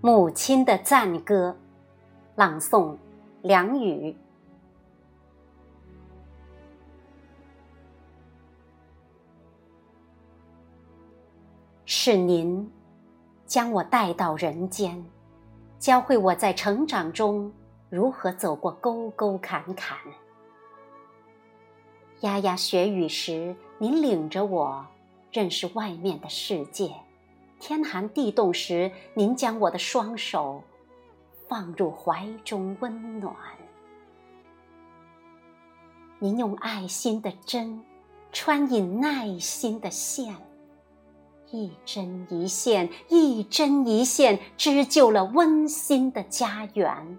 母亲的赞歌，朗诵：梁宇。是您将我带到人间，教会我在成长中如何走过沟沟坎坎。牙牙学语时，您领着我认识外面的世界。天寒地冻时，您将我的双手放入怀中温暖。您用爱心的针穿引耐心的线，一针一线，一针一线，织就了温馨的家园。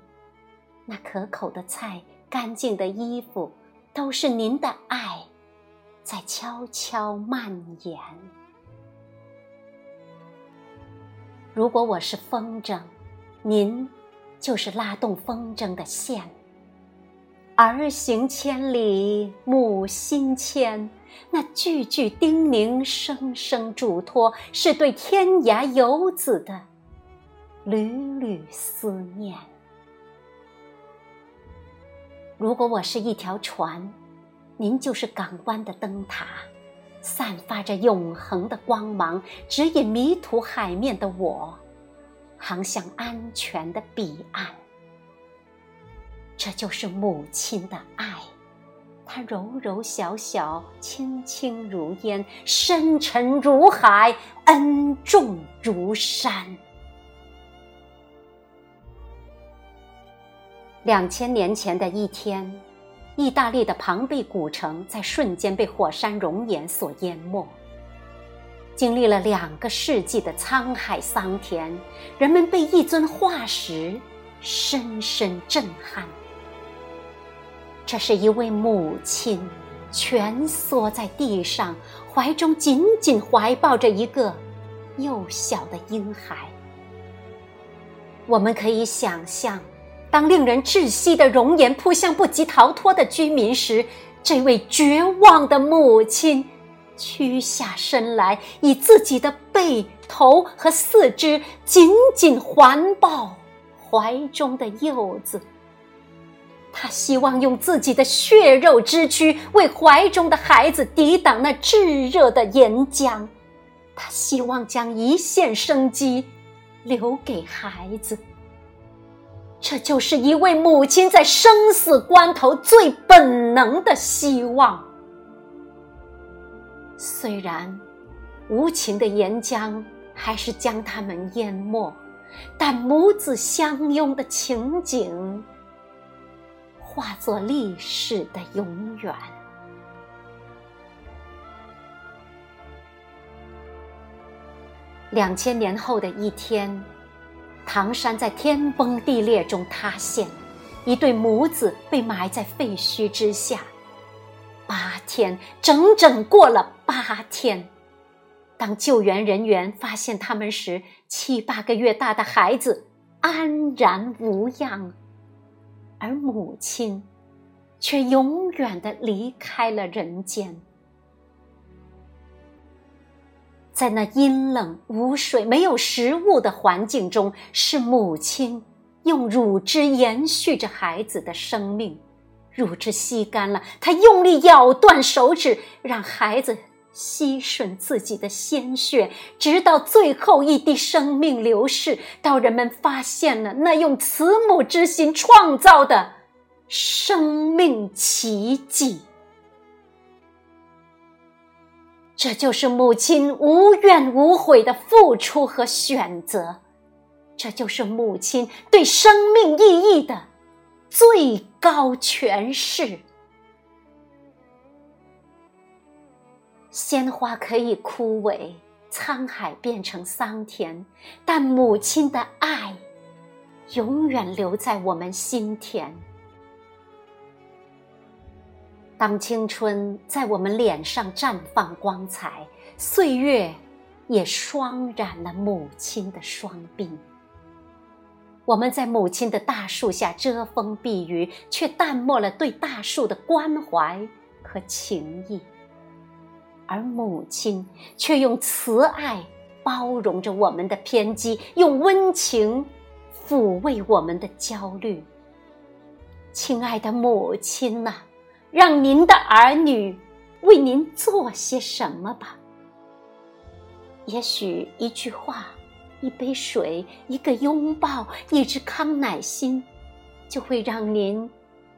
那可口的菜，干净的衣服，都是您的爱在悄悄蔓延。如果我是风筝，您就是拉动风筝的线。儿行千里母心牵，那句句叮咛，声声嘱托，是对天涯游子的缕缕思念。如果我是一条船，您就是港湾的灯塔。散发着永恒的光芒，指引迷途海面的我，航向安全的彼岸。这就是母亲的爱，它柔柔小小，轻轻如烟，深沉如海，恩重如山。两千年前的一天。意大利的庞贝古城在瞬间被火山熔岩所淹没。经历了两个世纪的沧海桑田，人们被一尊化石深深震撼。这是一位母亲蜷缩在地上，怀中紧紧怀抱着一个幼小的婴孩。我们可以想象。当令人窒息的熔岩扑向不及逃脱的居民时，这位绝望的母亲屈下身来，以自己的背、头和四肢紧紧环抱怀中的幼子。她希望用自己的血肉之躯为怀中的孩子抵挡那炙热的岩浆，她希望将一线生机留给孩子。这就是一位母亲在生死关头最本能的希望。虽然无情的岩浆还是将他们淹没，但母子相拥的情景化作历史的永远。两千年后的一天。唐山在天崩地裂中塌陷，一对母子被埋在废墟之下。八天，整整过了八天。当救援人员发现他们时，七八个月大的孩子安然无恙，而母亲却永远的离开了人间。在那阴冷无水、没有食物的环境中，是母亲用乳汁延续着孩子的生命。乳汁吸干了，她用力咬断手指，让孩子吸吮自己的鲜血，直到最后一滴生命流逝，到人们发现了那用慈母之心创造的生命奇迹。这就是母亲无怨无悔的付出和选择，这就是母亲对生命意义的最高诠释。鲜花可以枯萎，沧海变成桑田，但母亲的爱永远留在我们心田。当青春在我们脸上绽放光彩，岁月也霜染了母亲的双鬓。我们在母亲的大树下遮风避雨，却淡漠了对大树的关怀和情谊，而母亲却用慈爱包容着我们的偏激，用温情抚慰我们的焦虑。亲爱的母亲呐，让您的儿女为您做些什么吧。也许一句话、一杯水、一个拥抱、一支康乃馨，就会让您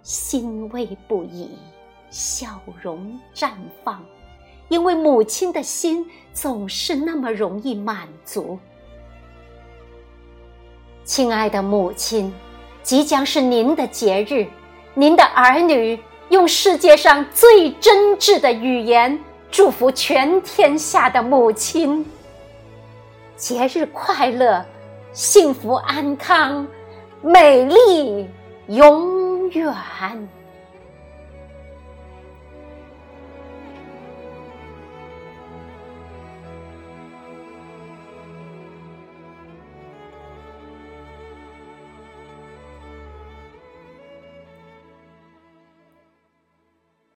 欣慰不已，笑容绽放。因为母亲的心总是那么容易满足。亲爱的母亲，即将是您的节日，您的儿女用世界上最真挚的语言祝福全天下的母亲。节日快乐，幸福安康，美丽永远。